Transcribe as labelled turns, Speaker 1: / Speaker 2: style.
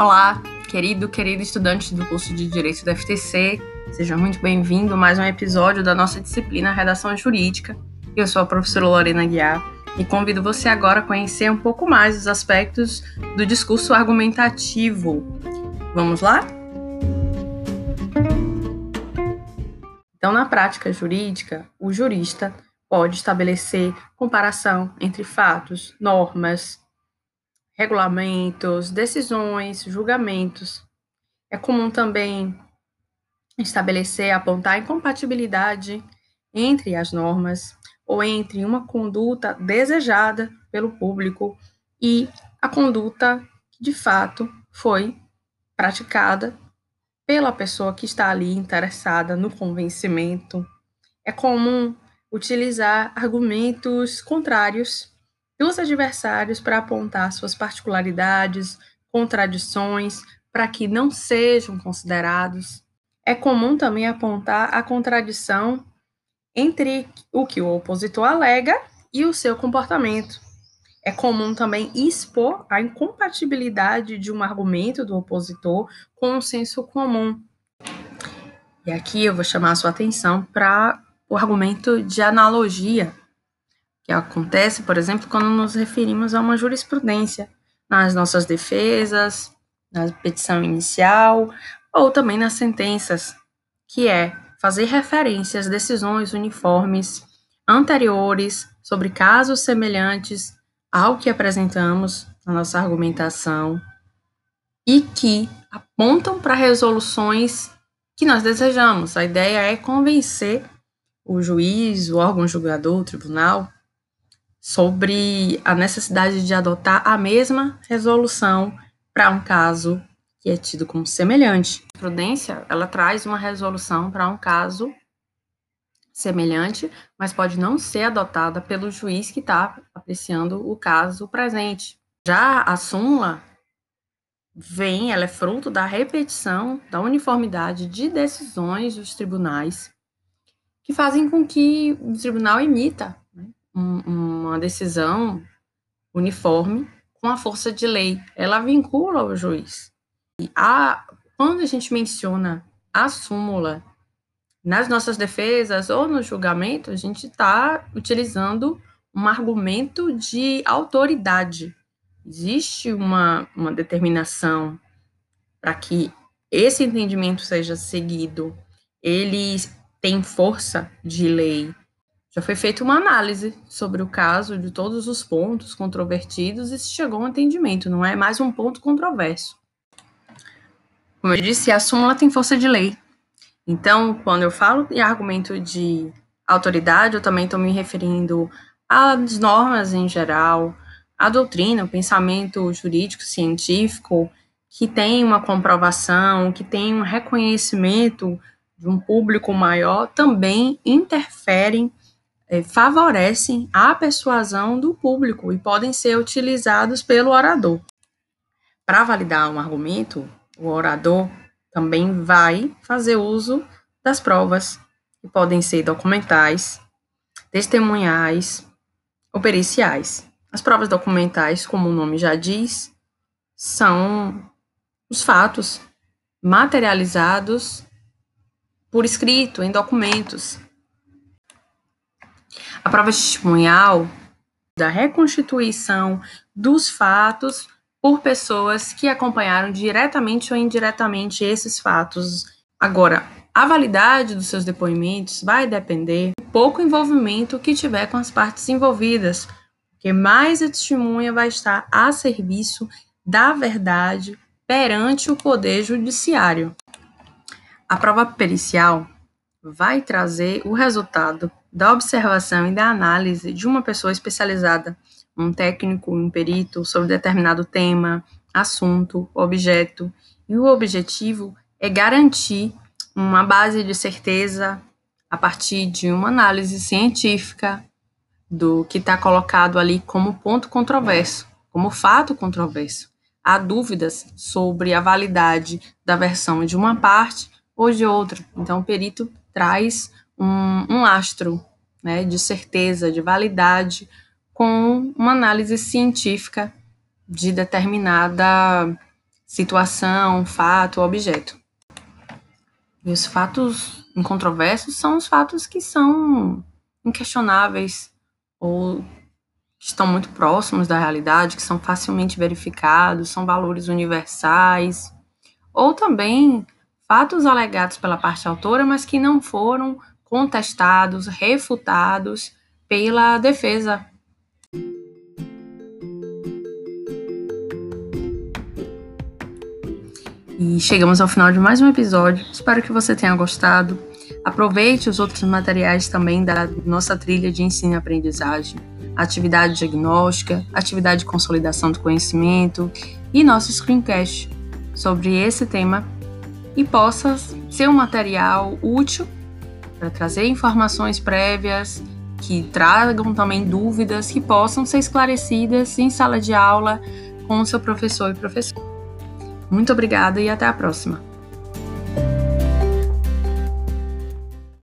Speaker 1: Olá, querido, querido estudante do curso de Direito da FTC, seja muito bem-vindo a mais um episódio da nossa disciplina Redação Jurídica. Eu sou a professora Lorena Guiar e convido você agora a conhecer um pouco mais os aspectos do discurso argumentativo. Vamos lá? Então, na prática jurídica, o jurista pode estabelecer comparação entre fatos, normas, regulamentos, decisões, julgamentos. É comum também estabelecer, apontar incompatibilidade entre as normas ou entre uma conduta desejada pelo público e a conduta que de fato foi praticada pela pessoa que está ali interessada no convencimento. É comum utilizar argumentos contrários dos adversários para apontar suas particularidades, contradições, para que não sejam considerados. É comum também apontar a contradição entre o que o opositor alega e o seu comportamento. É comum também expor a incompatibilidade de um argumento do opositor com o senso comum. E aqui eu vou chamar a sua atenção para o argumento de analogia, que acontece, por exemplo, quando nos referimos a uma jurisprudência nas nossas defesas, na petição inicial ou também nas sentenças, que é fazer referência às decisões uniformes anteriores sobre casos semelhantes ao que apresentamos na nossa argumentação e que apontam para resoluções que nós desejamos. A ideia é convencer o juiz, o órgão julgador, o tribunal, sobre a necessidade de adotar a mesma resolução para um caso que é tido como semelhante. A prudência, ela traz uma resolução para um caso semelhante, mas pode não ser adotada pelo juiz que está apreciando o caso presente. Já a súmula vem, ela é fruto da repetição, da uniformidade de decisões dos tribunais, que fazem com que o tribunal imita né, um, uma decisão uniforme com a força de lei. Ela vincula o juiz. E a, quando a gente menciona a súmula nas nossas defesas ou no julgamento, a gente está utilizando um argumento de autoridade. Existe uma, uma determinação para que esse entendimento seja seguido. Ele tem força de lei. Já foi feita uma análise sobre o caso de todos os pontos controvertidos e se chegou a um entendimento, não é mais um ponto controverso. Como eu disse, a súmula tem força de lei. Então, quando eu falo em argumento de autoridade, eu também estou me referindo às normas em geral, à doutrina, o pensamento jurídico científico, que tem uma comprovação, que tem um reconhecimento de um público maior, também interferem, é, favorecem a persuasão do público e podem ser utilizados pelo orador. Para validar um argumento, o orador também vai fazer uso das provas, que podem ser documentais, testemunhais ou periciais. As provas documentais, como o nome já diz, são os fatos materializados por escrito, em documentos. A prova testemunhal da reconstituição dos fatos por pessoas que acompanharam diretamente ou indiretamente esses fatos. Agora, a validade dos seus depoimentos vai depender do pouco envolvimento que tiver com as partes envolvidas, porque mais a testemunha vai estar a serviço da verdade perante o poder judiciário. A prova pericial vai trazer o resultado da observação e da análise de uma pessoa especializada um técnico, um perito sobre determinado tema, assunto, objeto, e o objetivo é garantir uma base de certeza a partir de uma análise científica do que está colocado ali como ponto controverso, como fato controverso. Há dúvidas sobre a validade da versão de uma parte ou de outra. Então, o perito traz um, um astro né, de certeza, de validade com uma análise científica de determinada situação, fato, objeto. E os fatos incontroversos são os fatos que são inquestionáveis ou estão muito próximos da realidade, que são facilmente verificados, são valores universais, ou também fatos alegados pela parte autora, mas que não foram contestados, refutados pela defesa. E chegamos ao final de mais um episódio. Espero que você tenha gostado. Aproveite os outros materiais também da nossa trilha de ensino e aprendizagem, atividade diagnóstica, atividade de consolidação do conhecimento e nosso screencast sobre esse tema e possa ser um material útil para trazer informações prévias que tragam também dúvidas que possam ser esclarecidas em sala de aula com o seu professor e professor. Muito obrigada e até a próxima.